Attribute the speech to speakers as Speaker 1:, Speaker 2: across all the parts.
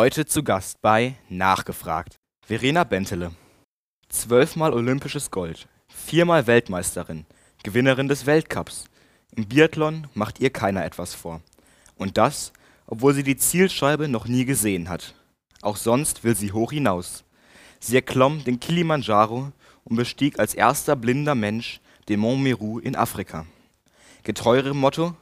Speaker 1: Heute zu Gast bei Nachgefragt. Verena Bentele. Zwölfmal olympisches Gold, viermal Weltmeisterin, Gewinnerin des Weltcups. Im Biathlon macht ihr keiner etwas vor. Und das, obwohl sie die Zielscheibe noch nie gesehen hat. Auch sonst will sie hoch hinaus. Sie erklomm den Kilimanjaro und bestieg als erster blinder Mensch den Mont Meru in Afrika. Getreu Motto,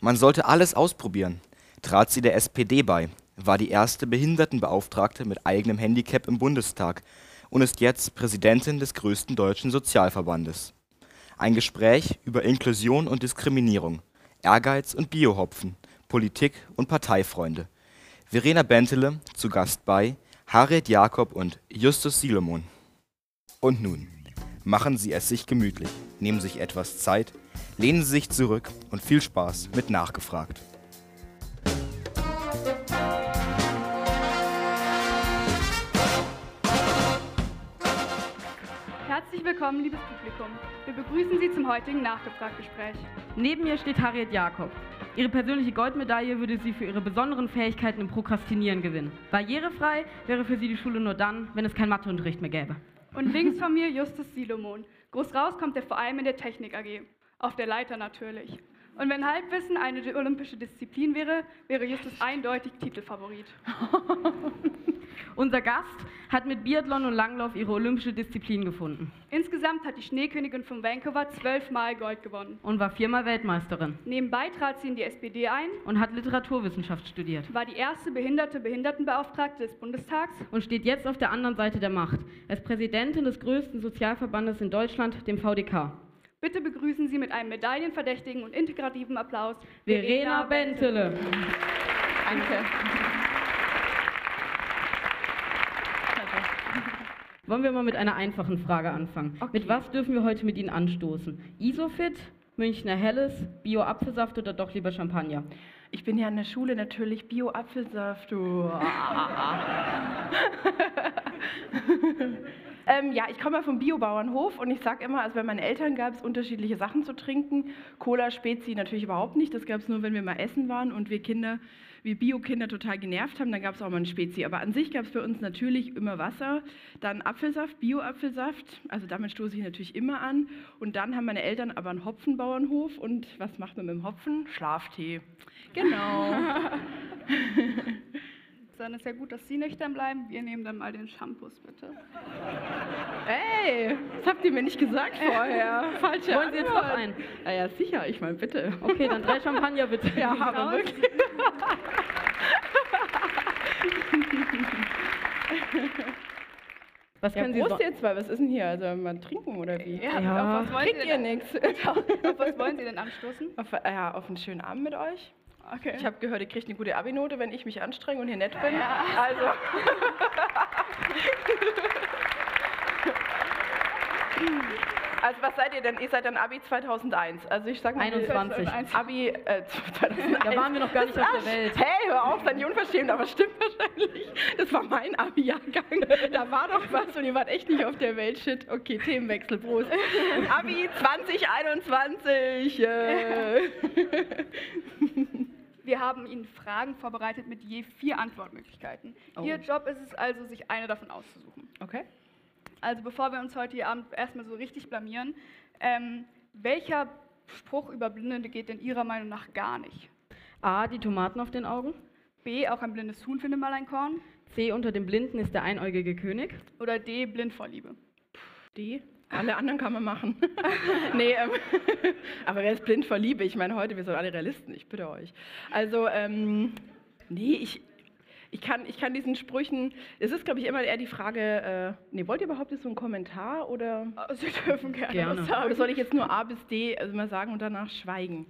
Speaker 1: man sollte alles ausprobieren, trat sie der SPD bei, war die erste Behindertenbeauftragte mit eigenem Handicap im Bundestag und ist jetzt Präsidentin des größten deutschen Sozialverbandes. Ein Gespräch über Inklusion und Diskriminierung, Ehrgeiz und Biohopfen, Politik und Parteifreunde. Verena Bentele zu Gast bei Harriet Jakob und Justus Silomon. Und nun, machen Sie es sich gemütlich, nehmen sich etwas Zeit, lehnen Sie sich zurück und viel Spaß mit Nachgefragt.
Speaker 2: Willkommen, liebes Publikum. Wir begrüßen Sie zum heutigen Nachgefragt-Gespräch.
Speaker 3: Neben mir steht Harriet Jakob. Ihre persönliche Goldmedaille würde sie für ihre besonderen Fähigkeiten im Prokrastinieren gewinnen. Barrierefrei wäre für sie die Schule nur dann, wenn es keinen Matheunterricht mehr gäbe.
Speaker 2: Und links von mir Justus Silomon. Groß raus kommt er vor allem in der Technik AG. Auf der Leiter natürlich. Und wenn Halbwissen eine olympische Disziplin wäre, wäre Justus eindeutig Titelfavorit.
Speaker 3: Unser Gast hat mit Biathlon und Langlauf ihre olympische Disziplin gefunden
Speaker 2: Insgesamt hat die Schneekönigin von Vancouver zwölfmal Gold gewonnen.
Speaker 3: und war viermal Weltmeisterin
Speaker 2: Nebenbei trat sie in die SPD ein,
Speaker 3: und hat Literaturwissenschaft studiert
Speaker 2: war die erste behinderte Behindertenbeauftragte des Bundestags
Speaker 3: und steht jetzt auf der anderen Seite der Macht als Präsidentin des größten Sozialverbandes in Deutschland, dem VDK.
Speaker 2: Bitte begrüßen Sie mit einem medaillenverdächtigen und integrativen Applaus
Speaker 3: Verena Bentele.
Speaker 2: Danke.
Speaker 3: Wollen wir mal mit einer einfachen Frage anfangen. Mit was dürfen wir heute mit Ihnen anstoßen? Isofit, Münchner Helles, Bio-Apfelsaft oder doch lieber Champagner?
Speaker 4: Ich bin ja an der Schule natürlich Bio-Apfelsaft. du. ähm, ja, ich komme ja vom Biobauernhof und ich sage immer, also bei meinen Eltern gab es unterschiedliche Sachen zu trinken. Cola, Spezi natürlich überhaupt nicht. Das gab es nur, wenn wir mal essen waren und wir Kinder, wir Bio-Kinder total genervt haben, dann gab es auch mal ein Spezi. Aber an sich gab es bei uns natürlich immer Wasser, dann Apfelsaft, Bio-Apfelsaft. Also damit stoße ich natürlich immer an. Und dann haben meine Eltern aber einen Hopfenbauernhof und was macht man mit dem Hopfen? Schlaftee. Genau.
Speaker 2: Dann ist ja gut, dass Sie nüchtern bleiben. Wir nehmen dann mal den Shampoos, bitte.
Speaker 4: Ey, das habt ihr mir nicht gesagt vorher. Falsche
Speaker 3: Wollen Sie jetzt noch einen?
Speaker 4: Ja, ja, sicher, ich meine, bitte.
Speaker 3: Okay, dann drei Champagner bitte.
Speaker 4: Ja, aber wirklich.
Speaker 3: Was
Speaker 4: Ja,
Speaker 3: können Sie
Speaker 4: Prost
Speaker 3: so
Speaker 4: jetzt mal, was ist denn hier? Also mal trinken oder wie?
Speaker 2: Ja,
Speaker 3: Ja.
Speaker 2: Auf, was wollen
Speaker 4: Kriegt
Speaker 2: Sie
Speaker 4: ihr nichts?
Speaker 2: auf was wollen Sie denn anstoßen?
Speaker 4: Auf, ja, auf einen schönen Abend mit euch.
Speaker 2: Okay.
Speaker 4: Ich habe gehört, ihr kriegt eine gute Abi-Note, wenn ich mich anstrenge und hier nett bin. Also. Also was seid ihr denn? Ihr seid dann Abi 2001. Also ich sag mal
Speaker 3: 21.
Speaker 4: Abi äh, 2001.
Speaker 3: Da waren wir noch gar nicht auf der Welt.
Speaker 4: Hey, hör auf, seid ihr unverschämt, aber stimmt wahrscheinlich. Das war mein Abi-Jahrgang. Da war doch was und ihr wart echt nicht auf der Welt. Shit. Okay, Themenwechsel, Prost. Abi 2021. Äh.
Speaker 2: Wir haben Ihnen Fragen vorbereitet mit je vier Antwortmöglichkeiten. Ihr Job ist es also, sich eine davon auszusuchen.
Speaker 4: Okay.
Speaker 2: Also bevor wir uns heute Abend erstmal so richtig blamieren, ähm, welcher Spruch über Blinde geht denn Ihrer Meinung nach gar nicht?
Speaker 3: A, die Tomaten auf den Augen.
Speaker 2: B, auch ein blindes Huhn findet mal ein Korn?
Speaker 3: C, unter dem Blinden ist der einäugige König.
Speaker 2: Oder D, blind vor Liebe?
Speaker 4: Die? Alle anderen kann man machen. nee, ähm, aber wer ist blind vor Liebe? Ich meine, heute, wir sind alle Realisten, ich bitte euch. Also, ähm, nee, ich, ich, kann, ich kann diesen Sprüchen, es ist, glaube ich, immer eher die Frage, äh, nee, wollt ihr überhaupt jetzt so einen Kommentar oder,
Speaker 2: Oh, Sie dürfen gerne,
Speaker 3: Gerne.
Speaker 2: was sagen.
Speaker 4: oder soll ich jetzt nur A bis D also mal sagen und danach schweigen?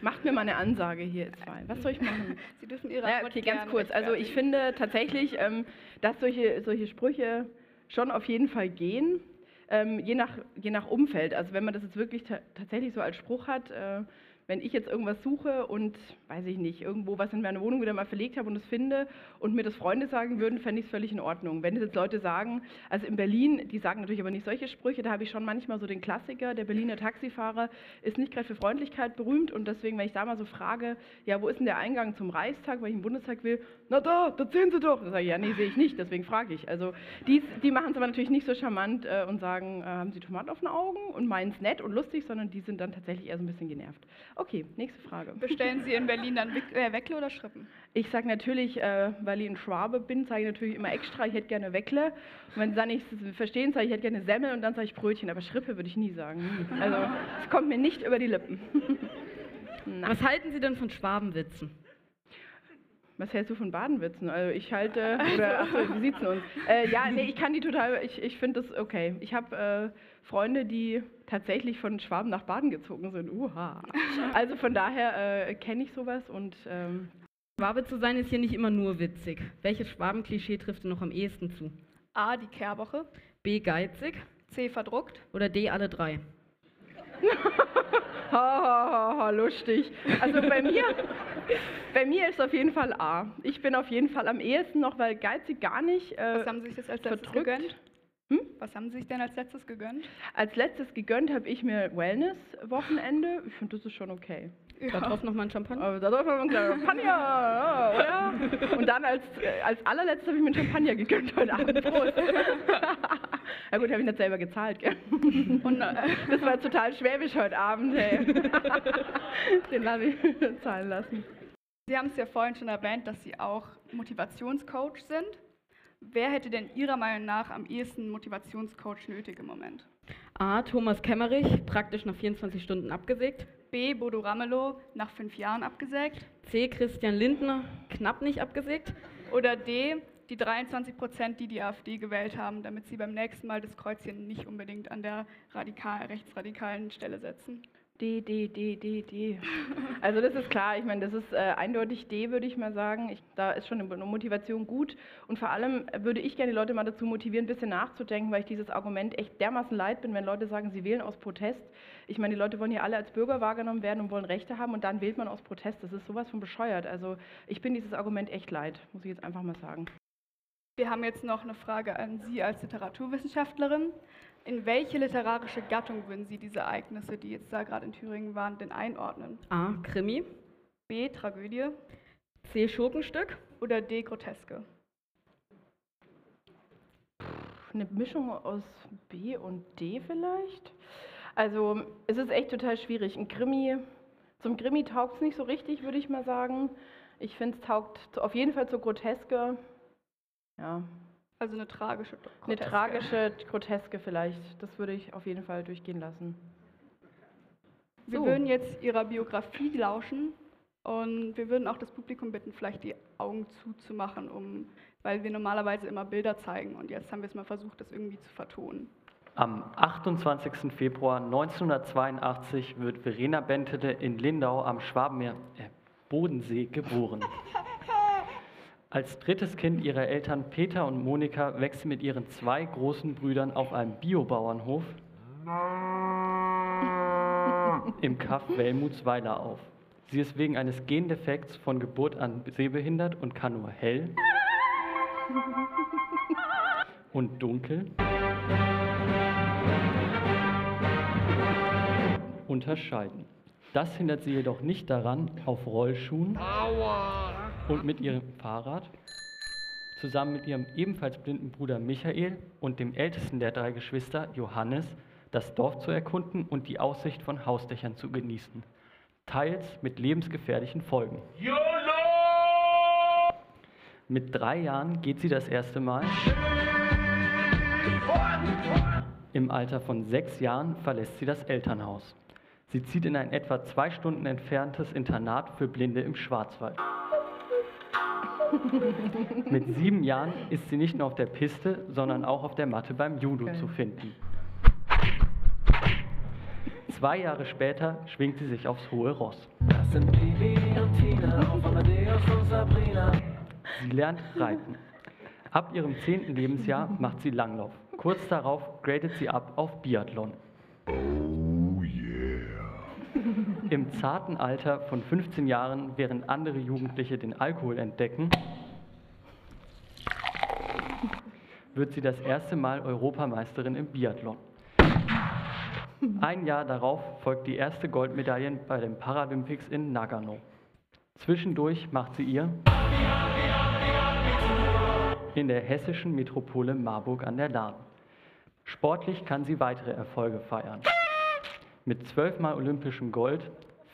Speaker 4: Macht mir mal eine Ansage hier, ihr zwei. Was soll ich machen?
Speaker 2: Sie dürfen Ihre
Speaker 4: Ja,
Speaker 2: Antwort
Speaker 4: okay, ganz kurz. Also ich finde tatsächlich, ähm, dass solche, solche Sprüche schon auf jeden Fall gehen, ähm, je, nach, je nach Umfeld. Also wenn man das jetzt wirklich ta tatsächlich so als Spruch hat, äh, wenn ich jetzt irgendwas suche und, weiß ich nicht, irgendwo was in meiner Wohnung wieder mal verlegt habe und es finde und mir das Freunde sagen würden, fände ich es völlig in Ordnung. Wenn jetzt Leute sagen, also in Berlin, die sagen natürlich aber nicht solche Sprüche, da habe ich schon manchmal so den Klassiker, der Berliner Taxifahrer ist nicht gerade für Freundlichkeit berühmt und deswegen, wenn ich da mal so frage, ja, wo ist denn der Eingang zum Reichstag, weil ich im Bundestag will, na da, da sehen Sie doch. Da sage ich, ja, nee, sehe ich nicht, deswegen frage ich. Also die, die machen es aber natürlich nicht so charmant äh, und sagen, äh, haben Sie Tomaten auf den Augen und meinen es nett und lustig, sondern die sind dann tatsächlich eher so ein bisschen genervt. Okay, nächste Frage.
Speaker 2: Bestellen Sie in Berlin dann Wick- äh, Weckle oder Schrippen?
Speaker 4: Ich sage natürlich, äh, weil ich ein Schwabe bin, sage ich natürlich immer extra, ich hätte gerne Weckle. Und wenn sie dann nicht verstehen, sage ich, ich hätte gerne Semmel und dann sage ich Brötchen. Aber Schrippe würde ich nie sagen. Also, es kommt mir nicht über die Lippen.
Speaker 3: Was halten Sie denn von Schwabenwitzen?
Speaker 4: Was hältst du von Badenwitzen? Also ich halte, oder ach so, wie sieht's denn uns? Äh, ja, nee, ich kann die total, ich, ich finde das okay. Ich habe äh, Freunde, die tatsächlich von Schwaben nach Baden gezogen sind. Uha. Also von daher äh, kenne ich sowas und ähm,
Speaker 3: Schwabe zu sein ist hier nicht immer nur witzig. Welches Schwabenklischee trifft denn noch am ehesten zu?
Speaker 2: A, die Kehrwoche.
Speaker 3: B, geizig
Speaker 2: C, verdruckt.
Speaker 3: oder D, alle drei?
Speaker 4: Ha, ha, ha, ha, lustig. Also bei mir, bei mir ist auf jeden Fall A. Ich bin auf jeden Fall am ehesten noch, weil geizig gar nicht. Äh,
Speaker 2: Was haben Sie sich das als letztes
Speaker 4: verdrückt.
Speaker 2: gegönnt?
Speaker 4: Hm?
Speaker 2: Was haben Sie sich denn als letztes gegönnt?
Speaker 4: als letztes gegönnt habe ich mir Wellness-Wochenende. Ich finde, das ist schon okay.
Speaker 3: Da drauf nochmal ein Champagner?
Speaker 4: Da darf man ein Champagner, ja, oder? Und dann als, äh, als allerletztes habe ich mir einen Champagner gegönnt heute Abend. Prost. ja gut, habe ich nicht selber gezahlt, gell?
Speaker 2: Und, äh,
Speaker 4: Das war total schwäbisch heute Abend, hey. Den lasse ich zahlen lassen.
Speaker 2: Sie haben es ja vorhin schon erwähnt, dass Sie auch Motivationscoach sind. Wer hätte denn Ihrer Meinung nach am ehesten Motivationscoach nötig im Moment?
Speaker 3: A, Thomas Kemmerich, praktisch nach 24 Stunden abgesägt.
Speaker 2: B. Bodo Ramelow, nach fünf Jahren abgesägt?
Speaker 3: C, Christian Lindner, knapp nicht abgesägt.
Speaker 2: Oder D. Die 23 Prozent, die die AfD gewählt haben, damit sie beim nächsten Mal das Kreuzchen nicht unbedingt an der radikal, rechtsradikalen Stelle setzen.
Speaker 4: D, D, D, D, D. Also das ist klar, ich meine, das ist äh, eindeutig D, würde ich mal sagen. Ich, da ist schon eine Motivation gut. Und vor allem würde ich gerne die Leute mal dazu motivieren, ein bisschen nachzudenken, weil ich dieses Argument echt dermaßen leid bin, wenn Leute sagen, sie wählen aus Protest. Ich meine, die Leute wollen ja alle als Bürger wahrgenommen werden und wollen Rechte haben und dann wählt man aus Protest. Das ist sowas von bescheuert. Also ich bin dieses Argument echt leid, muss ich jetzt einfach mal sagen.
Speaker 2: Wir haben jetzt noch eine Frage an Sie als Literaturwissenschaftlerin. In welche literarische Gattung würden Sie diese Ereignisse, die jetzt da gerade in Thüringen waren, denn einordnen?
Speaker 3: A, Krimi.
Speaker 2: B. Tragödie
Speaker 3: C, Schurkenstück.
Speaker 2: oder D. Groteske?
Speaker 4: Eine Mischung aus B und D vielleicht? Also es ist echt total schwierig. Ein Krimi, zum Krimi taugt es nicht so richtig, würde ich mal sagen. Ich finde, es taugt auf jeden Fall zur Groteske. Ja,
Speaker 2: Also eine tragische
Speaker 4: eine
Speaker 2: Groteske.
Speaker 4: tragische Groteske vielleicht. Das würde ich auf jeden Fall durchgehen lassen.
Speaker 2: Wir
Speaker 3: So.
Speaker 2: würden jetzt Ihrer Biografie lauschen und wir würden auch das Publikum bitten, vielleicht die Augen zuzumachen, um, weil wir normalerweise immer Bilder zeigen und jetzt haben wir es mal versucht, das irgendwie zu vertonen.
Speaker 5: Am 28. Februar 1982 wird Verena Bentele in Lindau am Schwabenmeer, äh, Bodensee geboren. Als drittes Kind ihrer Eltern Peter und Monika wächst sie mit ihren zwei großen Brüdern auf einem Biobauernhof im Kaff Wellmutsweiler auf. Sie ist wegen eines Gendefekts von Geburt an sehbehindert und kann nur hell und dunkel unterscheiden. Das hindert sie jedoch nicht daran, auf Rollschuhen und mit ihrem Fahrrad zusammen mit ihrem ebenfalls blinden Bruder Michael und dem ältesten der drei Geschwister, Johannes, das Dorf zu erkunden und die Aussicht von Hausdächern zu genießen. Teils mit lebensgefährlichen Folgen. Mit drei Jahren geht sie das erste Mal. Im Alter von sechs Jahren verlässt sie das Elternhaus. Sie zieht in ein etwa zwei Stunden entferntes Internat für Blinde im Schwarzwald. Mit sieben Jahren ist sie nicht nur auf der Piste, sondern auch auf der Matte beim Judo
Speaker 4: Geil.
Speaker 5: zu finden. Zwei Jahre später schwingt sie sich aufs hohe Ross.
Speaker 6: Das sind Bibi und Tina auf Amadeus und Sabrina.
Speaker 5: Sie lernt Reiten. Ab ihrem zehnten Lebensjahr macht sie Langlauf. Kurz darauf gradet sie ab auf Biathlon. Im zarten Alter von 15 Jahren, während andere Jugendliche den Alkohol entdecken, wird sie das erste Mal Europameisterin im Biathlon. Ein Jahr darauf folgt die erste Goldmedaille bei den Paralympics in Nagano. Zwischendurch macht sie ihr in der hessischen Metropole Marburg an der Lahn. Sportlich kann sie weitere Erfolge feiern. Mit zwölfmal olympischem Gold,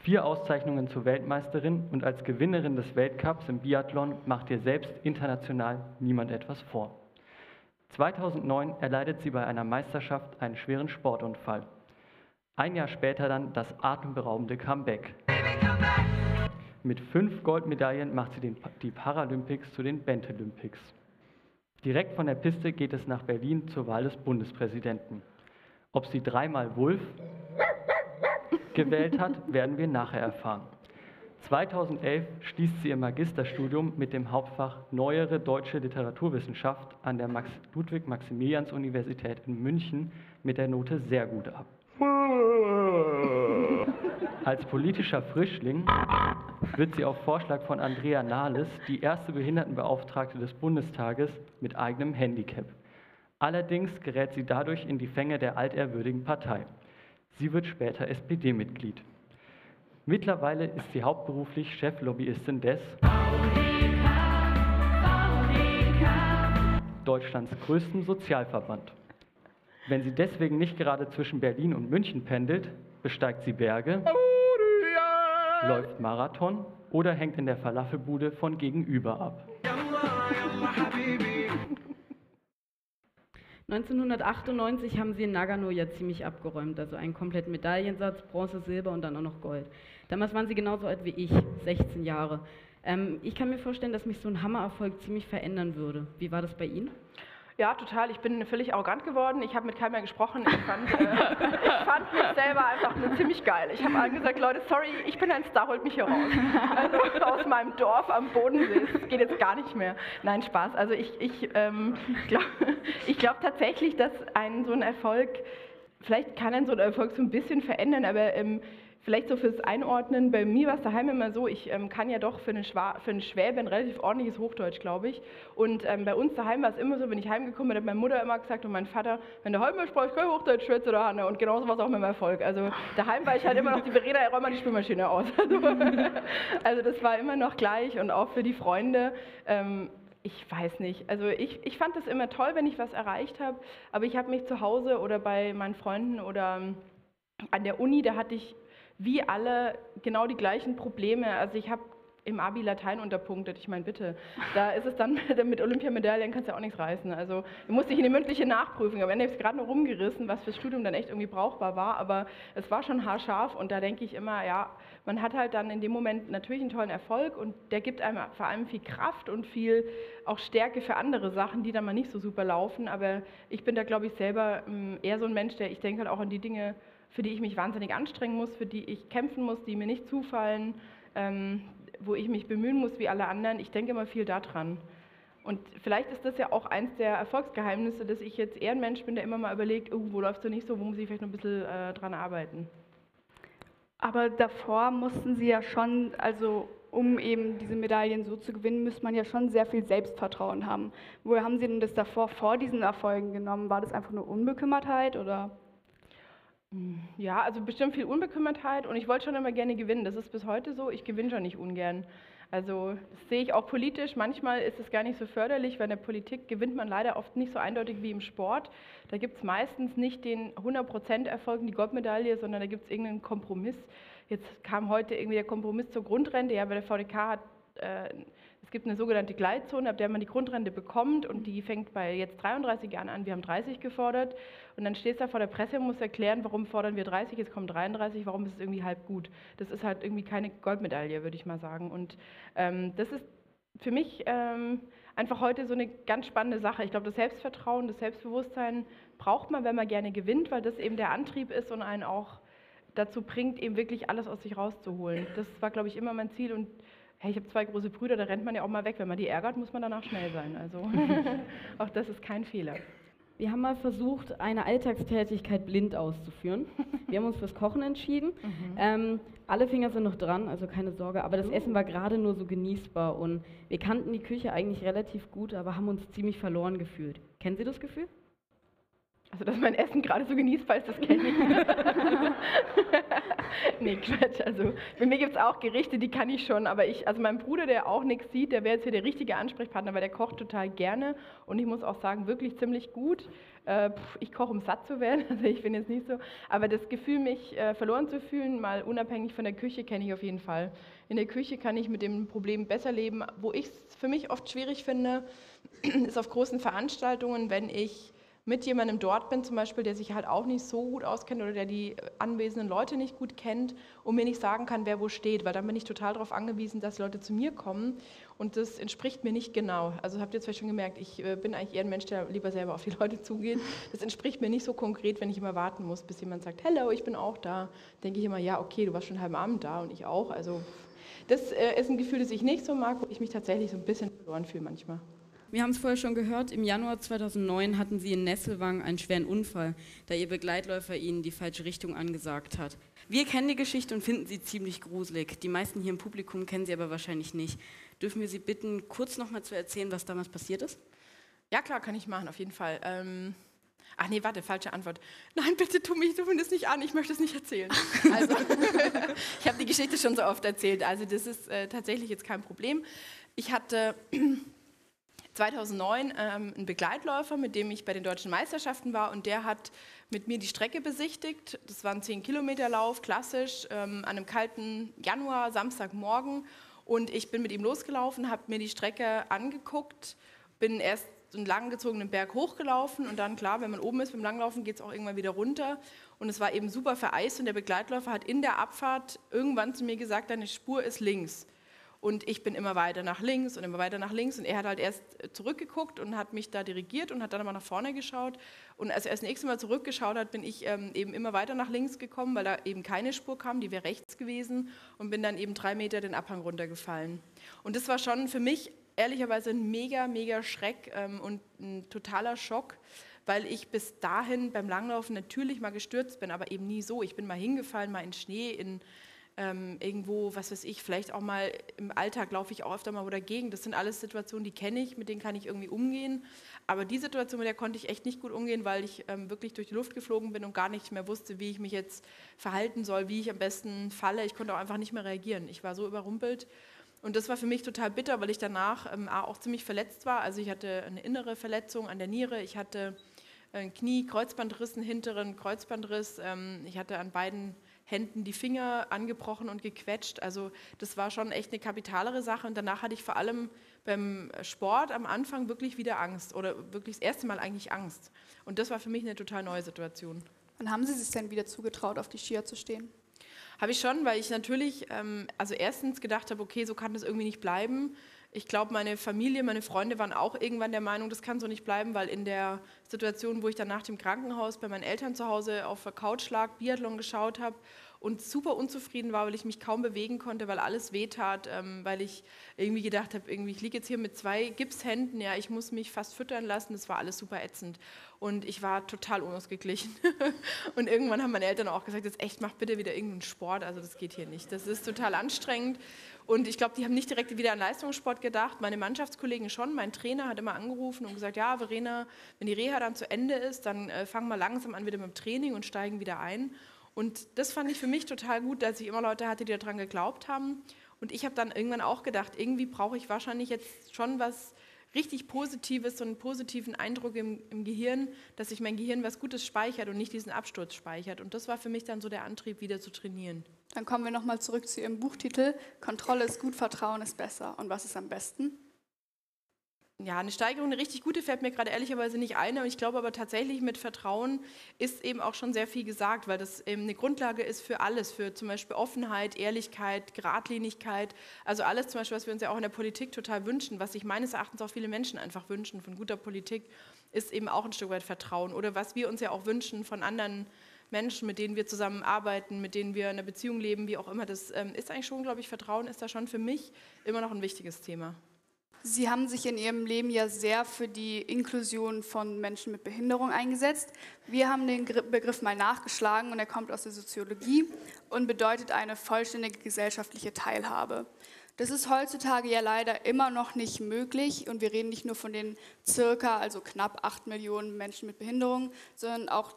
Speaker 5: vier Auszeichnungen zur Weltmeisterin und als Gewinnerin des Weltcups im Biathlon macht ihr selbst international niemand etwas vor. 2009 erleidet sie bei einer Meisterschaft einen schweren Sportunfall. Ein Jahr später dann das atemberaubende Comeback. Mit fünf Goldmedaillen macht sie den, die Paralympics zu den Bentelympics. Direkt von der Piste geht es nach Berlin zur Wahl des Bundespräsidenten. Ob sie dreimal Wulf gewählt hat, werden wir nachher erfahren. 2011 schließt sie ihr Magisterstudium mit dem Hauptfach Neuere deutsche Literaturwissenschaft an der Max Ludwig-Maximilians-Universität in München mit der Note sehr gut ab. Als politischer Frischling wird sie auf Vorschlag von Andrea Nahles die erste Behindertenbeauftragte des Bundestages mit eigenem Handicap. Allerdings gerät sie dadurch in die Fänge der altehrwürdigen Partei. Sie wird später SPD-Mitglied. Mittlerweile ist sie hauptberuflich Cheflobbyistin des Deutschlands größten Sozialverband. Wenn sie deswegen nicht gerade zwischen Berlin und München pendelt, besteigt sie Berge, läuft Marathon oder hängt in der Falafelbude von gegenüber ab.
Speaker 3: 1998 haben sie in Nagano ja ziemlich abgeräumt, also einen kompletten Medaillensatz, Bronze, Silber und dann auch noch Gold. Damals waren sie genauso alt wie ich, 16 Jahre. Ähm, ich kann mir vorstellen, dass mich so ein Hammererfolg ziemlich verändern würde. Wie war das bei Ihnen?
Speaker 4: Ja, total. Ich bin völlig arrogant geworden. Ich habe mit keinem mehr gesprochen. Ich fand, äh, ich fand mich selber einfach nur ziemlich geil. Ich habe allen gesagt, Leute, sorry, ich bin ein Star, holt mich hier raus. Also aus meinem Dorf am Bodensee. Das geht jetzt gar nicht mehr. Nein, Spaß. Also ich, ich ähm, glaube glaub tatsächlich, dass ein so ein Erfolg, vielleicht kann ein so ein Erfolg so ein bisschen verändern, aber ähm, Vielleicht so fürs Einordnen, bei mir war es daheim immer so, ich ähm, kann ja doch für einen, Schwa für einen Schwäbe ein relativ ordentliches Hochdeutsch, glaube ich. Und ähm, bei uns daheim war es immer so, wenn ich heimgekommen bin, hat meine Mutter immer gesagt und mein Vater, wenn der brauche ich kein Hochdeutsch, schwätze oder Hanne. Und genauso war es auch mit meinem Erfolg. Also daheim war ich halt immer noch die Verräter, räum mal die Spülmaschine aus. Also, also, das war immer noch gleich und auch für die Freunde. Ähm, ich weiß nicht. Also ich, ich fand es immer toll, wenn ich was erreicht habe, aber ich habe mich zu Hause oder bei meinen Freunden oder ähm, an der Uni, da hatte ich wie alle genau die gleichen Probleme. Also ich habe im Abi Latein unterpunktet. Ich meine, bitte, da ist es dann mit Olympiamedaillen kannst du ja auch nichts reißen. Also du musst dich in die mündliche Nachprüfung. Am Ende habe ich es gerade noch rumgerissen, was fürs Studium dann echt irgendwie brauchbar war. Aber es war schon haarscharf und da denke ich immer, ja, man hat halt dann in dem Moment natürlich einen tollen Erfolg und der gibt einem vor allem viel Kraft und viel auch Stärke für andere Sachen, die dann mal nicht so super laufen. Aber ich bin da, glaube ich, selber ähm, eher so ein Mensch, der ich denke halt auch an die Dinge, für die ich mich wahnsinnig anstrengen muss, für die ich kämpfen muss, die mir nicht zufallen, ähm, wo ich mich bemühen muss wie alle anderen. Ich denke immer viel daran. Und vielleicht ist das ja auch eins der Erfolgsgeheimnisse, dass ich jetzt eher ein Mensch bin, der immer mal überlegt, oh, wo läuft es nicht so, wo muss ich vielleicht noch ein bisschen äh, dran arbeiten.
Speaker 2: Aber davor mussten Sie ja schon, also um eben diese Medaillen so zu gewinnen, müsste man ja schon sehr viel Selbstvertrauen haben. Woher haben Sie denn das davor vor diesen Erfolgen genommen? War das einfach nur Unbekümmertheit oder?
Speaker 4: Ja, also bestimmt viel Unbekümmertheit und ich wollte schon immer gerne gewinnen. Das ist bis heute so. Ich gewinne schon nicht ungern. Also das sehe ich auch politisch. Manchmal ist es gar nicht so förderlich, weil in der Politik gewinnt man leider oft nicht so eindeutig wie im Sport. Da gibt es meistens nicht den 100% Erfolg, die Goldmedaille, sondern da gibt es irgendeinen Kompromiss. Jetzt kam heute irgendwie der Kompromiss zur Grundrente. Ja, bei der VDK hat äh, es gibt eine sogenannte Gleitzone, ab der man die Grundrente bekommt und die fängt bei jetzt 33 Jahren an. Wir haben 30 gefordert und dann stehst du da vor der Presse und musst erklären, warum fordern wir 30, jetzt kommen 33, warum ist es irgendwie halb gut. Das ist halt irgendwie keine Goldmedaille, würde ich mal sagen. Und ähm, das ist für mich ähm, einfach heute so eine ganz spannende Sache. Ich glaube, das Selbstvertrauen, das Selbstbewusstsein braucht man, wenn man gerne gewinnt, weil das eben der Antrieb ist und einen auch dazu bringt, eben wirklich alles aus sich rauszuholen. Das war, glaube ich, immer mein Ziel und hey, ich habe zwei große Brüder, da rennt man ja auch mal weg. Wenn man die ärgert, muss man danach schnell sein. Also auch das ist kein Fehler.
Speaker 3: Wir haben mal versucht, eine Alltagstätigkeit blind auszuführen. Wir haben uns fürs Kochen entschieden. Ähm, alle Finger sind noch dran, also keine Sorge. Aber das Essen war gerade nur so genießbar und wir kannten die Küche eigentlich relativ gut, aber haben uns ziemlich verloren gefühlt. Kennen Sie das Gefühl?
Speaker 4: Also, dass mein Essen gerade so genießbar ist, das kenne ich. nee, Quatsch. Also, bei mir gibt es auch Gerichte, die kann ich schon, aber ich, also mein Bruder, der auch nichts sieht, der wäre jetzt hier der richtige Ansprechpartner, weil der kocht total gerne und ich muss auch sagen, wirklich ziemlich gut. Äh, ich koche, um satt zu werden, also ich bin jetzt nicht so. Aber das Gefühl, mich äh, verloren zu fühlen, mal unabhängig von der Küche, kenne ich auf jeden Fall. In der Küche kann ich mit dem Problem besser leben. Wo ich es für mich oft schwierig finde, ist auf großen Veranstaltungen, wenn ich mit jemandem dort bin, zum Beispiel, der sich halt auch nicht so gut auskennt oder der die anwesenden Leute nicht gut kennt und mir nicht sagen kann, wer wo steht, weil dann bin ich total darauf angewiesen, dass Leute zu mir kommen und das entspricht mir nicht genau. Also habt ihr vielleicht schon gemerkt, ich äh, bin eigentlich eher ein Mensch, der lieber selber auf die Leute zugeht. Das entspricht mir nicht so konkret, wenn ich immer warten muss, bis jemand sagt, hello, ich bin auch da. Denke ich immer, ja, okay, du warst schon halben Abend da und ich auch. Also das äh, ist ein Gefühl, das ich nicht so mag, wo ich mich tatsächlich so ein bisschen verloren fühle manchmal.
Speaker 3: Wir haben es vorher schon gehört, im Januar 2009 hatten Sie in Nesselwang einen schweren Unfall, da Ihr Begleitläufer Ihnen die falsche Richtung angesagt hat. Wir kennen die Geschichte und finden sie ziemlich gruselig. Die meisten hier im Publikum kennen sie aber wahrscheinlich nicht. Dürfen wir Sie bitten, kurz nochmal zu erzählen, was damals passiert ist?
Speaker 4: Ja, klar, kann ich machen, auf jeden Fall. Ähm, ach nee, warte, falsche Antwort. Nein, bitte tu mich, tu mir das nicht an, ich möchte es nicht erzählen. Also, ich habe die Geschichte schon so oft erzählt, also das ist äh, tatsächlich jetzt kein Problem. Ich hatte 2009 ähm, einen Begleitläufer, mit dem ich bei den deutschen Meisterschaften war und der hat mit mir die Strecke besichtigt. Das war ein 10 Kilometer Lauf, klassisch, ähm, an einem kalten Januar, Samstagmorgen und ich bin mit ihm losgelaufen, habe mir die Strecke angeguckt, bin erst einen langgezogenen Berg hochgelaufen und dann, klar, wenn man oben ist beim Langlaufen, geht es auch irgendwann wieder runter. Und es war eben super vereist und der Begleitläufer hat in der Abfahrt irgendwann zu mir gesagt, deine Spur ist links. Und ich bin immer weiter nach links und immer weiter nach links. Und er hat halt erst zurückgeguckt und hat mich da dirigiert und hat dann aber nach vorne geschaut. Und als er das nächste Mal zurückgeschaut hat, bin ich ähm, eben immer weiter nach links gekommen, weil da eben keine Spur kam, die wäre rechts gewesen. Und bin dann eben drei Meter den Abhang runtergefallen. Und das war schon für mich ehrlicherweise ein mega, mega Schreck ähm, und ein totaler Schock weil ich bis dahin beim Langlaufen natürlich mal gestürzt bin, aber eben nie so. Ich bin mal hingefallen, mal in Schnee, in ähm, irgendwo, was weiß ich, vielleicht auch mal im Alltag laufe ich auch öfter mal wo dagegen. Das sind alles Situationen, die kenne ich, mit denen kann ich irgendwie umgehen. Aber die Situation, mit der konnte ich echt nicht gut umgehen, weil ich ähm, wirklich durch die Luft geflogen bin und gar nicht mehr wusste, wie ich mich jetzt verhalten soll, wie ich am besten falle. Ich konnte auch einfach nicht mehr reagieren. Ich war so überrumpelt. Und das war für mich total bitter, weil ich danach ähm, auch ziemlich verletzt war. Also ich hatte eine innere Verletzung an der Niere, ich hatte ein Knie, Kreuzbandriss, einen hinteren Kreuzbandriss. Ähm, ich hatte an beiden Händen die Finger angebrochen und gequetscht. Also das war schon echt eine kapitalere Sache. Und danach hatte ich vor allem beim Sport am Anfang wirklich wieder Angst oder wirklich das erste Mal eigentlich Angst. Und das war für mich eine total neue Situation.
Speaker 2: Wann haben Sie sich denn wieder zugetraut, auf die Skier zu stehen?
Speaker 4: Habe ich schon, weil ich natürlich, ähm, also erstens gedacht habe, okay, so kann das irgendwie nicht bleiben. Ich glaube, meine Familie, meine Freunde waren auch irgendwann der Meinung, das kann so nicht bleiben, weil in der Situation, wo ich dann nach dem Krankenhaus bei meinen Eltern zu Hause auf der Couch lag, Biathlon geschaut habe und super unzufrieden war, weil ich mich kaum bewegen konnte, weil alles wehtat, ähm, weil ich irgendwie gedacht habe, irgendwie ich liege jetzt hier mit zwei Gipshänden, ja, ich muss mich fast füttern lassen, das war alles super ätzend. Und ich war total unausgeglichen. und irgendwann haben meine Eltern auch gesagt, jetzt echt mach bitte wieder irgendeinen Sport, also das geht hier nicht, das ist total anstrengend und ich glaube, die haben nicht direkt wieder an Leistungssport gedacht. Meine Mannschaftskollegen schon. Mein Trainer hat immer angerufen und gesagt, ja, Verena, wenn die Reha dann zu Ende ist, dann äh, fangen wir langsam an wieder mit dem Training und steigen wieder ein. Und das fand ich für mich total gut, dass ich immer Leute hatte, die daran geglaubt haben. Und ich habe dann irgendwann auch gedacht, irgendwie brauche ich wahrscheinlich jetzt schon was richtig Positives, so einen positiven Eindruck im, im, Gehirn, dass sich mein Gehirn was Gutes speichert und nicht diesen Absturz speichert. Und das war für mich dann so der Antrieb, wieder zu trainieren.
Speaker 2: Dann kommen wir nochmal zurück zu Ihrem Buchtitel. Kontrolle ist gut, Vertrauen ist besser. Und was ist am besten?
Speaker 4: Ja, eine Steigerung, eine richtig gute fällt mir gerade ehrlicherweise nicht ein, aber ich glaube aber tatsächlich mit Vertrauen ist eben auch schon sehr viel gesagt, weil das eben eine Grundlage ist für alles, für zum Beispiel Offenheit, Ehrlichkeit, Geradlinigkeit, also alles zum Beispiel, was wir uns ja auch in der Politik total wünschen, was sich meines Erachtens auch viele Menschen einfach wünschen von guter Politik, ist eben auch ein Stück weit Vertrauen oder was wir uns ja auch wünschen von anderen Menschen, mit denen wir zusammen arbeiten, mit denen wir eine Beziehung leben, wie auch immer, das ähm, ist eigentlich schon, glaube ich, Vertrauen ist da schon für mich immer noch ein wichtiges Thema.
Speaker 2: Sie haben sich in Ihrem Leben ja sehr für die Inklusion von Menschen mit Behinderung eingesetzt. Wir haben den Begriff mal nachgeschlagen und er kommt aus der Soziologie und bedeutet eine vollständige gesellschaftliche Teilhabe. Das ist heutzutage ja leider immer noch nicht möglich und wir reden nicht nur von den circa, also knapp acht Millionen Menschen mit Behinderung, sondern auch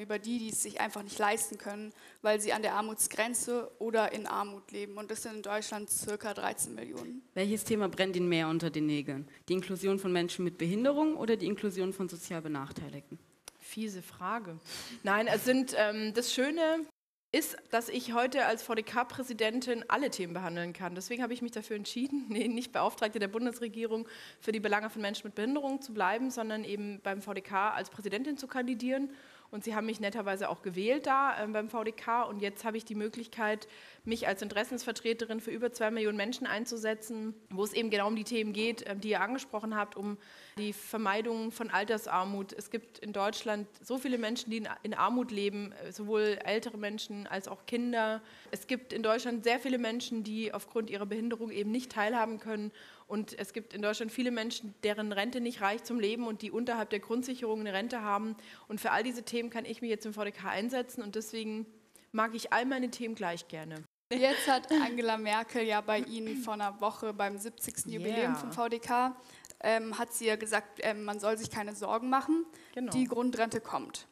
Speaker 2: über die, die es sich einfach nicht leisten können, weil sie an der Armutsgrenze oder in Armut leben. Und das sind in Deutschland circa 13 Millionen.
Speaker 3: Welches Thema brennt Ihnen mehr unter den Nägeln? Die Inklusion von Menschen mit Behinderung oder die Inklusion von sozial Benachteiligten?
Speaker 4: Fiese Frage. Nein, es sind ähm, das Schöne ist, dass ich heute als VDK-Präsidentin alle Themen behandeln kann. Deswegen habe ich mich dafür entschieden, nee, nicht Beauftragte der Bundesregierung für die Belange von Menschen mit Behinderung zu bleiben, sondern eben beim VDK als Präsidentin zu kandidieren und Sie haben mich netterweise auch gewählt da äh, beim VDK und jetzt habe ich die Möglichkeit, mich als Interessensvertreterin für über zwei Millionen Menschen einzusetzen, wo es eben genau um die Themen geht, äh, die ihr angesprochen habt, um die Vermeidung von Altersarmut. Es gibt in Deutschland so viele Menschen, die in, in Armut leben, äh, sowohl ältere Menschen als auch Kinder. Es gibt in Deutschland sehr viele Menschen, die aufgrund ihrer Behinderung eben nicht teilhaben können und es gibt in Deutschland viele Menschen, deren Rente nicht reicht zum Leben und die unterhalb der Grundsicherung eine Rente haben. Und für all diese Themen kann ich mich jetzt im VDK einsetzen und deswegen mag ich all meine Themen gleich gerne.
Speaker 2: Jetzt hat Angela Merkel ja bei Ihnen vor einer Woche beim 70. Jubiläum yeah. vom VDK, ähm, hat sie ja gesagt, ähm, man soll sich keine Sorgen machen, genau. die Grundrente kommt.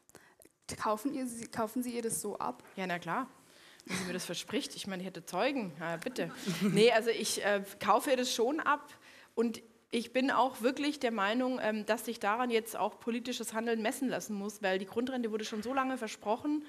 Speaker 2: Kaufen, ihr, kaufen Sie ihr das so ab?
Speaker 4: Ja, na klar wenn sie mir das verspricht. Ich meine, ich hätte Zeugen. Ja, bitte. Nee, also ich äh, kaufe ihr das schon ab und ich bin auch wirklich der Meinung, ähm, dass sich daran jetzt auch politisches Handeln messen lassen muss, weil die Grundrente wurde schon so lange versprochen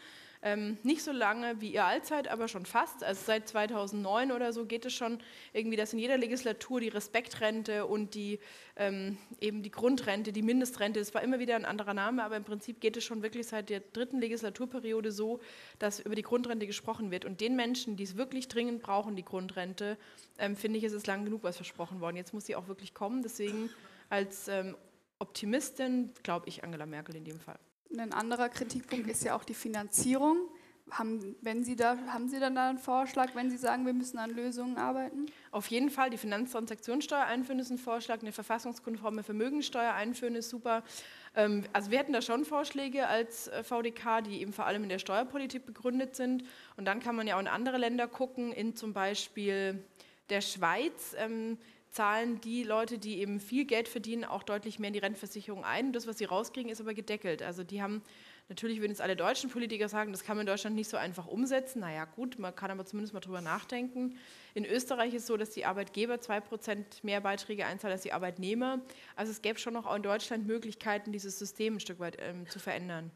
Speaker 4: ähm, nicht so lange wie ihr Allzeit, aber schon fast. Also seit 2009 oder so geht es schon irgendwie, dass in jeder Legislatur die Respektrente und die, ähm, eben die Grundrente, die Mindestrente, das war immer wieder ein anderer Name, aber im Prinzip geht es schon wirklich seit der dritten Legislaturperiode so, dass über die Grundrente gesprochen wird. Und den Menschen, die es wirklich dringend brauchen, die Grundrente, ähm, finde ich, ist es lang genug was versprochen worden. Jetzt muss sie auch wirklich kommen. Deswegen als ähm, Optimistin glaube ich Angela Merkel in dem Fall.
Speaker 2: Ein anderer Kritikpunkt ist ja auch die Finanzierung. Haben, wenn Sie da, haben Sie dann da einen Vorschlag, wenn Sie sagen, wir müssen an Lösungen arbeiten?
Speaker 4: Auf jeden Fall. Die Finanztransaktionssteuer einführen ist ein Vorschlag. Eine verfassungskonforme Vermögensteuer einführen ist super. Ähm, also wir hätten da schon Vorschläge als äh, VDK, die eben vor allem in der Steuerpolitik begründet sind. Und dann kann man ja auch in andere Länder gucken, in zum Beispiel der Schweiz ähm, zahlen die Leute, die eben viel Geld verdienen, auch deutlich mehr in die Rentenversicherung ein. Das, was sie rauskriegen, ist aber gedeckelt. Also die haben, natürlich würden jetzt alle deutschen Politiker sagen, das kann man in Deutschland nicht so einfach umsetzen. Naja gut, man kann aber zumindest mal drüber nachdenken. In Österreich ist es so, dass die Arbeitgeber 2% mehr Beiträge einzahlen als die Arbeitnehmer. Also es gäbe schon noch auch in Deutschland Möglichkeiten, dieses System ein Stück weit ähm, zu verändern.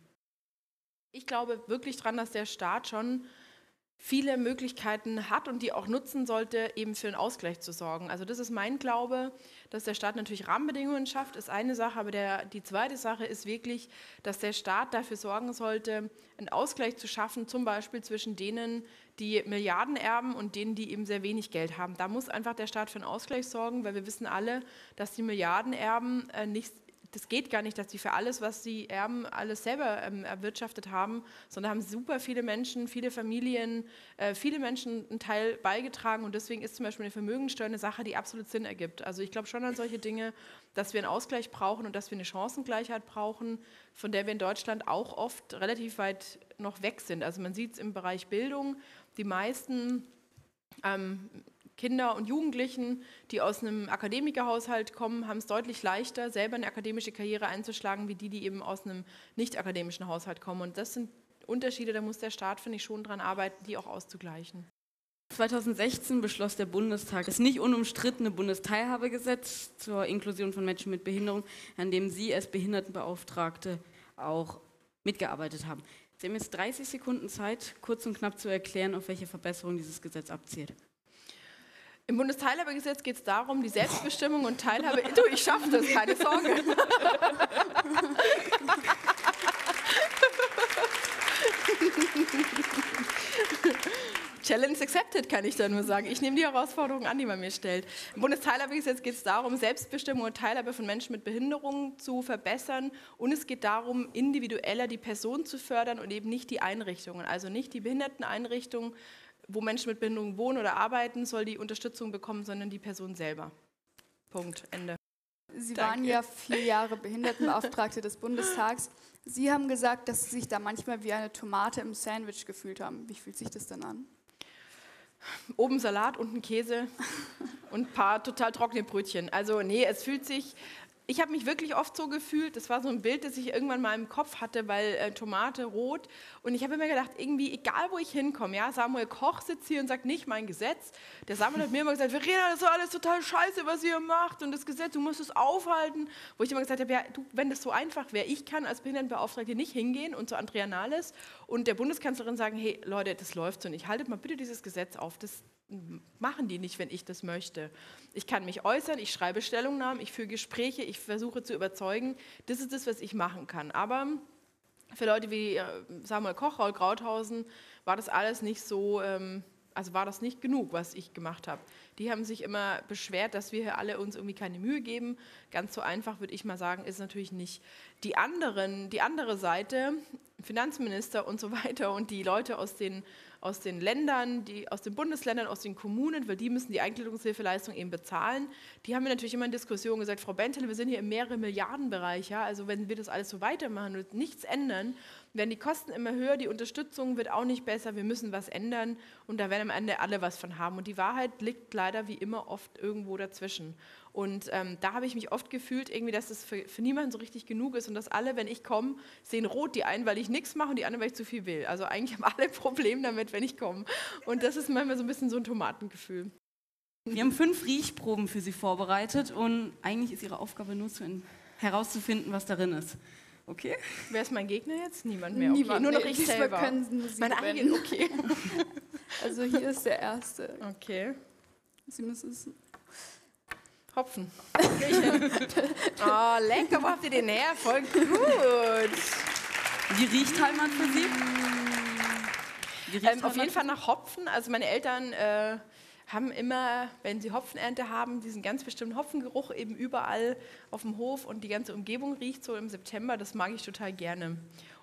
Speaker 4: Ich glaube wirklich daran, dass der Staat schon viele Möglichkeiten hat und die auch nutzen sollte, eben für einen Ausgleich zu sorgen. Also das ist mein Glaube, dass der Staat natürlich Rahmenbedingungen schafft, ist eine Sache, aber der, die zweite Sache ist wirklich, dass der Staat dafür sorgen sollte, einen Ausgleich zu schaffen, zum Beispiel zwischen denen, die Milliarden erben und denen, die eben sehr wenig Geld haben. Da muss einfach der Staat für einen Ausgleich sorgen, weil wir wissen alle, dass die Milliardenerben äh, nicht das geht gar nicht, dass sie für alles, was sie erben, alles selber ähm, erwirtschaftet haben, sondern haben super viele Menschen, viele Familien, äh, viele Menschen einen Teil beigetragen und deswegen ist zum Beispiel eine Vermögensteuer eine Sache, die absolut Sinn ergibt. Also ich glaube schon an solche Dinge, dass wir einen Ausgleich brauchen und dass wir eine Chancengleichheit brauchen, von der wir in Deutschland auch oft relativ weit noch weg sind. Also man sieht es im Bereich Bildung, die meisten ähm, Kinder und Jugendlichen, die aus einem Akademikerhaushalt kommen, haben es deutlich leichter, selber eine akademische Karriere einzuschlagen, wie die, die eben aus einem nicht akademischen Haushalt kommen. Und das sind Unterschiede, da muss der Staat, finde ich, schon dran arbeiten, die auch auszugleichen.
Speaker 3: 2016 beschloss der Bundestag das nicht unumstrittene Bundesteilhabegesetz zur Inklusion von Menschen mit Behinderung, an dem Sie als Behindertenbeauftragte auch mitgearbeitet haben. Sie haben jetzt 30 Sekunden Zeit, kurz und knapp zu erklären, auf welche Verbesserung dieses Gesetz abzielt.
Speaker 4: Im Bundesteilhabegesetz geht es darum, die Selbstbestimmung und Teilhabe. Du, ich schaffe das, keine Sorge. Challenge accepted, kann ich da nur sagen. Ich nehme die Herausforderung an, die man mir stellt. Im Bundesteilhabegesetz geht es darum, Selbstbestimmung und Teilhabe von Menschen mit Behinderungen zu verbessern. Und es geht darum, individueller die Person zu fördern und eben nicht die Einrichtungen. Also nicht die Behinderteneinrichtungen, wo Menschen mit Behinderung wohnen oder arbeiten, soll die Unterstützung bekommen, sondern die Person selber. Punkt, Ende.
Speaker 2: Sie
Speaker 4: Danke.
Speaker 2: waren ja vier Jahre Behindertenbeauftragte des Bundestags. Sie haben gesagt, dass Sie sich da manchmal wie eine Tomate im Sandwich gefühlt haben. Wie fühlt sich das denn an?
Speaker 4: Oben Salat, unten Käse und ein paar total trockene Brötchen. Also nee, es fühlt sich, ich habe mich wirklich oft so gefühlt, das war so ein Bild, das ich irgendwann mal im Kopf hatte, weil äh, Tomate rot und ich habe immer gedacht, irgendwie, egal wo ich hinkomme, ja, Samuel Koch sitzt hier und sagt nicht mein Gesetz. Der Samuel hat mir immer gesagt, Verena, das ist alles total scheiße, was ihr macht und das Gesetz, du musst es aufhalten. Wo ich immer gesagt habe, ja, du, wenn das so einfach wäre, ich kann als Behindertenbeauftragte nicht hingehen und zu Andrea Nahles und der Bundeskanzlerin sagen, hey Leute, das läuft so nicht, haltet mal bitte dieses Gesetz auf, das machen die nicht, wenn ich das möchte. Ich kann mich äußern, ich schreibe Stellungnahmen, ich führe Gespräche, ich versuche zu überzeugen. Das ist das, was ich machen kann. Aber für Leute wie äh, Samuel Koch, Raul Krauthausen, war das alles nicht so, ähm, also war das nicht genug, was ich gemacht habe. Die haben sich immer beschwert, dass wir hier alle uns irgendwie keine Mühe geben. Ganz so einfach würde ich mal sagen, ist natürlich nicht. Die anderen, die andere Seite, Finanzminister und so weiter und die Leute aus den, aus den Ländern, die, aus den Bundesländern, aus den Kommunen, weil die müssen die Eigentumshilfeleistung eben bezahlen, die haben mir natürlich immer in Diskussionen gesagt, Frau Bentel, wir sind hier im mehrere Milliardenbereich, ja, also wenn wir das alles so weitermachen und nichts ändern, werden die Kosten immer höher, die Unterstützung wird auch nicht besser, wir müssen was ändern und da werden am Ende alle was von haben. Und die Wahrheit liegt leider wie immer oft irgendwo dazwischen. Und ähm, da habe ich mich oft gefühlt, irgendwie, dass es für, für niemanden so richtig genug ist und dass alle, wenn ich komme, sehen rot, die einen, weil ich nichts mache und die anderen, weil ich zu viel will. Also eigentlich haben alle Probleme damit, wenn ich komme. Und das ist manchmal so ein bisschen so ein Tomatengefühl.
Speaker 7: Wir haben fünf Riechproben für Sie vorbereitet und eigentlich ist Ihre Aufgabe nur zu herauszufinden, was darin ist. Okay?
Speaker 4: Wer ist mein Gegner jetzt? Niemand mehr.
Speaker 2: Niemand,
Speaker 4: okay. Nur noch
Speaker 2: nee,
Speaker 4: ich selber.
Speaker 2: können Sie
Speaker 4: Mein eigener, okay.
Speaker 2: Also hier ist der erste.
Speaker 4: Okay.
Speaker 2: Sie müssen es.
Speaker 4: Hopfen. oh, lecker, wo habt ihr den her? Voll gut.
Speaker 7: Wie riecht Heimat für Sie?
Speaker 4: Ähm, auf jeden Fall nach Hopfen. Also meine Eltern äh, haben immer, wenn sie Hopfenernte haben, diesen ganz bestimmten Hopfengeruch eben überall auf dem Hof und die ganze Umgebung riecht so im September. Das mag ich total gerne.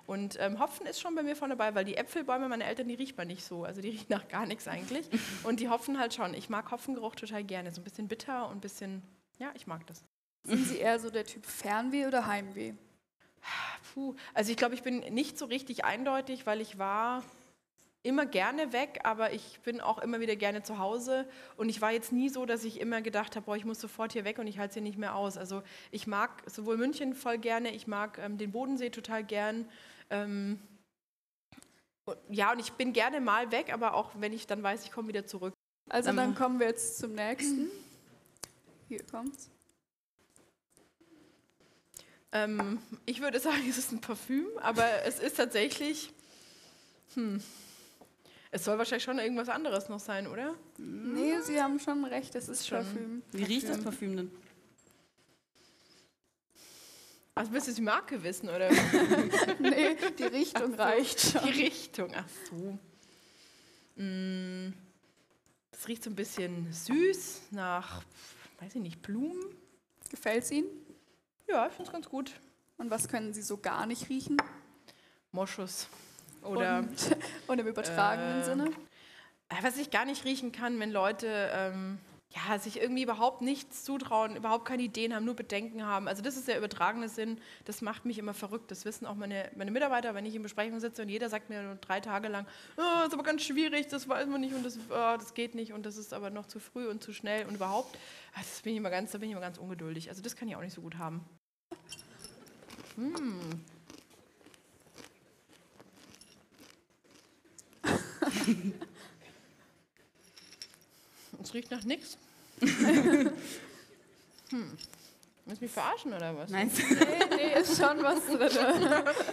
Speaker 4: Und ähm, Hopfen ist schon bei mir vorne dabei, weil die Äpfelbäume meiner Eltern, die riecht man nicht so. Also die riechen nach gar nichts eigentlich. Und die Hopfen halt schon. Ich mag Hopfengeruch total gerne. So ein bisschen bitter und ein bisschen, ja, ich mag das.
Speaker 2: Sind Sie eher so der Typ Fernweh oder Heimweh?
Speaker 4: Puh, also ich glaube, ich bin nicht so richtig eindeutig, weil ich war immer gerne weg, aber ich bin auch immer wieder gerne zu Hause. Und ich war jetzt nie so, dass ich immer gedacht habe, boah, ich muss sofort hier weg und ich halte es hier nicht mehr aus. Also ich mag sowohl München voll gerne, ich mag ähm, den Bodensee total gern. Ähm, und- ja, und ich bin gerne mal weg, aber auch wenn ich dann weiß, ich komme wieder zurück.
Speaker 2: Also
Speaker 7: Ähm.
Speaker 2: dann kommen wir jetzt zum nächsten. Hier kommt's.
Speaker 4: Ähm, ich würde sagen, es ist ein Parfüm, aber es ist tatsächlich. Hm. Es soll wahrscheinlich schon irgendwas anderes noch sein, oder?
Speaker 2: Nee, Sie haben schon recht, es ist
Speaker 4: Schon.
Speaker 2: Parfüm.
Speaker 7: Wie riecht das Parfüm denn?
Speaker 4: Also willst du die Marke wissen, oder?
Speaker 2: Nee, die Richtung reicht schon.
Speaker 4: Die Richtung, ach so. Mm, Das riecht so ein bisschen süß nach, weiß ich nicht, Blumen.
Speaker 2: Gefällt's Ihnen?
Speaker 4: Ja, ich finde es ganz gut.
Speaker 2: Und was können Sie so gar nicht riechen?
Speaker 4: Moschus. Oder
Speaker 2: Und, und im übertragenen
Speaker 4: Äh,
Speaker 2: Sinne?
Speaker 4: äh, was ich gar nicht riechen kann, wenn Leute ähm, ja, sich irgendwie überhaupt nichts zutrauen, überhaupt keine Ideen haben, nur Bedenken haben. Also das ist der übertragene Sinn. Das macht mich immer verrückt. Das wissen auch meine, meine Mitarbeiter, wenn ich in Besprechung sitze und jeder sagt mir nur drei Tage lang, oh, ist aber ganz schwierig, das weiß man nicht und das, oh, das geht nicht und das ist aber noch zu früh und zu schnell und überhaupt. ah, Das bin ich immer ganz, da bin ich immer ganz ungeduldig. Also das kann ich auch nicht so gut haben. Hm. Es riecht nach nichts. hm. Willst du mich verarschen oder was?
Speaker 7: Nein,
Speaker 2: Nee, nee, ist schon was drin.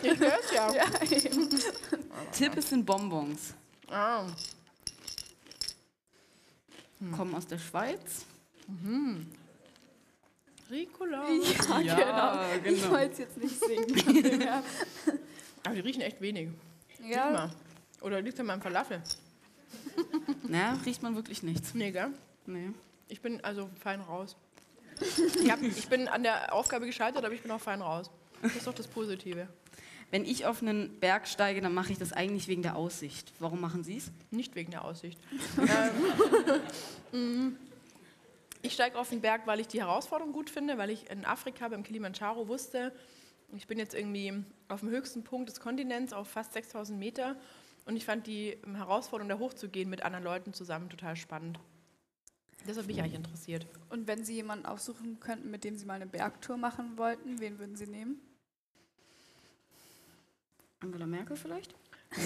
Speaker 4: Ich hör's ja.
Speaker 2: ja, eben.
Speaker 7: Tipp es sind Bonbons.
Speaker 4: Ah.
Speaker 7: Kommen aus der Schweiz.
Speaker 4: Ricola.
Speaker 2: Ja,
Speaker 7: Ja,
Speaker 2: genau. Ich
Speaker 7: genau.
Speaker 2: wollte es jetzt nicht singen.
Speaker 4: Aber die riechen echt wenig.
Speaker 2: Ja.
Speaker 4: Oder liegt an meinem Falafel?
Speaker 7: Na, riecht man wirklich nichts.
Speaker 4: Nee, gell?
Speaker 7: Nee.
Speaker 4: Ich bin also fein raus. Ich, hab, ich bin an der Aufgabe gescheitert, aber ich bin auch fein raus. Das ist doch das Positive.
Speaker 7: Wenn ich auf einen Berg steige, dann mache ich das eigentlich wegen der Aussicht. Warum machen Sie es?
Speaker 4: Nicht wegen der Aussicht. ähm, Ich steige auf den Berg, weil ich die Herausforderung gut finde, weil ich in Afrika beim Kilimanjaro wusste, ich bin jetzt irgendwie auf dem höchsten Punkt des Kontinents auf fast 6000 Meter und ich fand die Herausforderung, da hochzugehen mit anderen Leuten zusammen total spannend. Deshalb bin ich eigentlich interessiert.
Speaker 2: Und wenn Sie jemanden aufsuchen könnten, mit dem Sie mal eine Bergtour machen wollten, wen würden Sie nehmen?
Speaker 3: Angela Merkel vielleicht?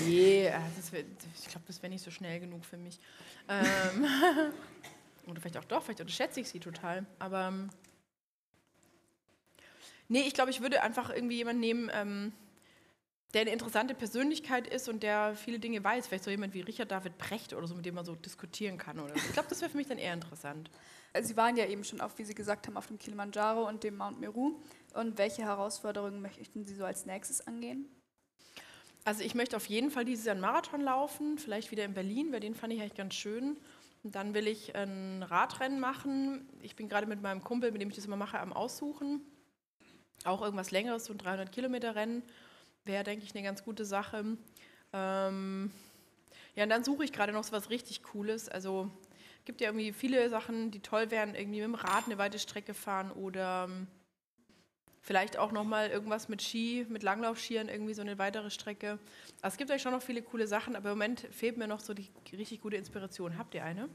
Speaker 4: Nee, äh, das wär, ich glaube, das wäre nicht so schnell genug für mich. Ähm, oder vielleicht auch doch, vielleicht unterschätze ich sie total. Aber ähm, nee, ich glaube, ich würde einfach irgendwie jemanden nehmen, ähm, der eine interessante Persönlichkeit ist und der viele Dinge weiß. Vielleicht so jemand wie Richard David Brecht oder so, mit dem man so diskutieren kann. Oder so. Ich glaube, das wäre für mich dann eher interessant.
Speaker 2: Also Sie waren ja eben schon auf, wie Sie gesagt haben, auf dem Kilimanjaro und dem Mount Meru. Und welche Herausforderungen möchten Sie so als nächstes angehen?
Speaker 4: Also ich möchte auf jeden Fall dieses Jahr einen Marathon laufen, vielleicht wieder in Berlin, weil den fand ich eigentlich ganz schön. Und dann will ich ein Radrennen machen. Ich bin gerade mit meinem Kumpel, mit dem ich das immer mache, am Aussuchen. Auch irgendwas Längeres, so ein 300 Kilometer Rennen wäre, denke ich, eine ganz gute Sache. Ähm ja, und dann suche ich gerade noch so was richtig Cooles. Also gibt ja irgendwie viele Sachen, die toll wären, irgendwie mit dem Rad eine weite Strecke fahren oder ähm, vielleicht auch nochmal irgendwas mit Ski, mit Langlaufskiern, irgendwie so eine weitere Strecke. Also es gibt eigentlich schon noch viele coole Sachen, aber im Moment fehlt mir noch so die richtig gute Inspiration. Habt ihr eine?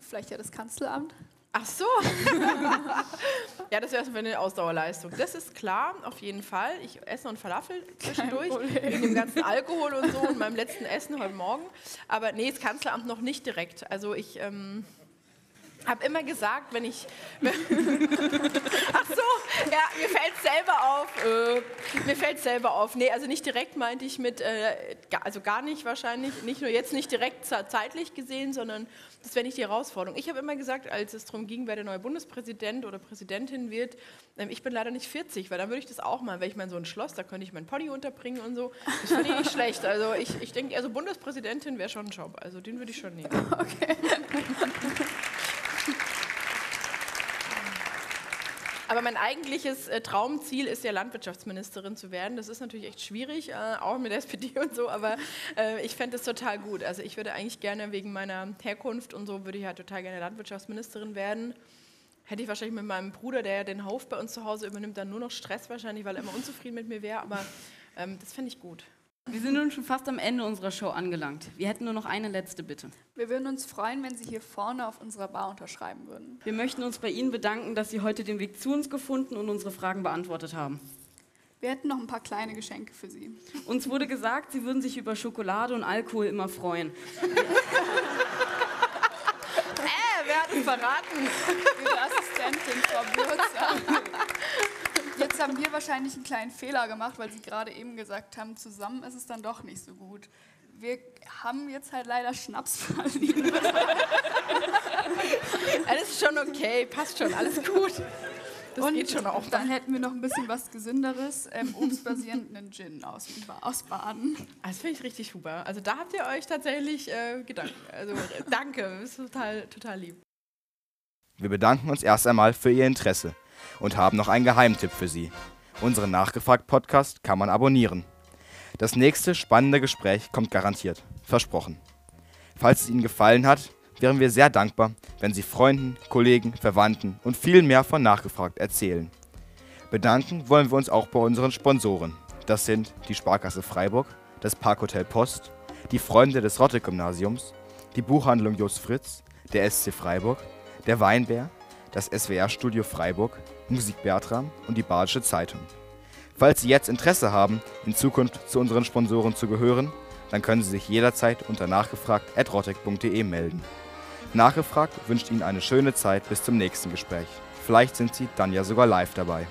Speaker 2: Vielleicht ja das Kanzleramt?
Speaker 4: Ach so. ja, das wäre so eine Ausdauerleistung. Das ist klar, auf jeden Fall. Ich esse noch einen Falafel zwischendurch, wegen dem ganzen Alkohol und so und meinem letzten Essen heute Morgen. Aber nee, das Kanzleramt noch nicht direkt. Also ich ähm, habe immer gesagt, wenn ich... Ach so, ja, mir fällt selber auf. Äh, mir fällt selber auf. Nee, also nicht direkt meinte ich mit, äh, also gar nicht wahrscheinlich, nicht nur jetzt nicht direkt zeitlich gesehen, sondern das wäre nicht die Herausforderung. Ich habe immer gesagt, als es darum ging, wer der neue Bundespräsident oder Präsidentin wird, äh, ich bin leider nicht 40, weil dann würde ich das auch mal, wenn ich mein so ein Schloss, da könnte ich mein Pony unterbringen und so. Das finde ich nicht schlecht. Also ich, ich denke, also Bundespräsidentin wäre schon ein Job. Also den würde ich schon nehmen.
Speaker 2: Okay.
Speaker 4: Aber mein eigentliches äh, Traumziel ist ja Landwirtschaftsministerin zu werden. Das ist natürlich echt schwierig, äh, auch mit der SPD und so, aber äh, ich fände es total gut. Also ich würde eigentlich gerne wegen meiner Herkunft und so, würde ich halt total gerne Landwirtschaftsministerin werden. Hätte ich wahrscheinlich mit meinem Bruder, der den Hof bei uns zu Hause übernimmt, dann nur noch Stress wahrscheinlich, weil er immer unzufrieden mit mir wäre, aber ähm, das fände ich gut.
Speaker 3: Wir sind nun schon fast am Ende unserer Show angelangt. Wir hätten nur noch eine letzte Bitte.
Speaker 2: Wir würden uns freuen, wenn Sie hier vorne auf unserer Bar unterschreiben würden.
Speaker 3: Wir möchten uns bei Ihnen bedanken, dass Sie heute den Weg zu uns gefunden und unsere Fragen beantwortet haben.
Speaker 2: Wir hätten noch ein paar kleine Geschenke für Sie.
Speaker 3: Uns wurde gesagt, Sie würden sich über Schokolade und Alkohol immer freuen.
Speaker 4: Äh, wer hat es verraten?
Speaker 2: Ihre Assistentin, Frau Burzer. Jetzt haben wir wahrscheinlich einen kleinen Fehler gemacht, weil Sie gerade eben gesagt haben, zusammen ist es dann doch nicht so gut. Wir haben jetzt halt leider Schnaps verliehen.
Speaker 4: Alles ist schon okay, passt schon, alles gut. Das
Speaker 2: Und
Speaker 4: geht schon auch.
Speaker 2: dann hätten wir noch ein bisschen was Gesünderes, ähm, obstbasierenden Gin aus, aus Baden.
Speaker 4: Das finde ich richtig super. Also da habt ihr euch tatsächlich äh, Gedanken. Also danke, das ist total, total lieb.
Speaker 1: Wir bedanken uns erst einmal für Ihr Interesse und haben noch einen Geheimtipp für Sie. Unseren Nachgefragt-Podcast kann man abonnieren. Das nächste spannende Gespräch kommt garantiert. Versprochen. Falls es Ihnen gefallen hat, wären wir sehr dankbar, wenn Sie Freunden, Kollegen, Verwandten und viel mehr von Nachgefragt erzählen. Bedanken wollen wir uns auch bei unseren Sponsoren. Das sind die Sparkasse Freiburg, das Parkhotel Post, die Freunde des Rotte-Gymnasiums, die Buchhandlung Jos Fritz, der SC Freiburg, der Weinbär, das SWR-Studio Freiburg, Musik Bertram und die Badische Zeitung. Falls Sie jetzt Interesse haben, in Zukunft zu unseren Sponsoren zu gehören, dann können Sie sich jederzeit unter nachgefragt.rotec.de melden. Nachgefragt wünscht Ihnen eine schöne Zeit bis zum nächsten Gespräch. Vielleicht sind Sie dann ja sogar live dabei.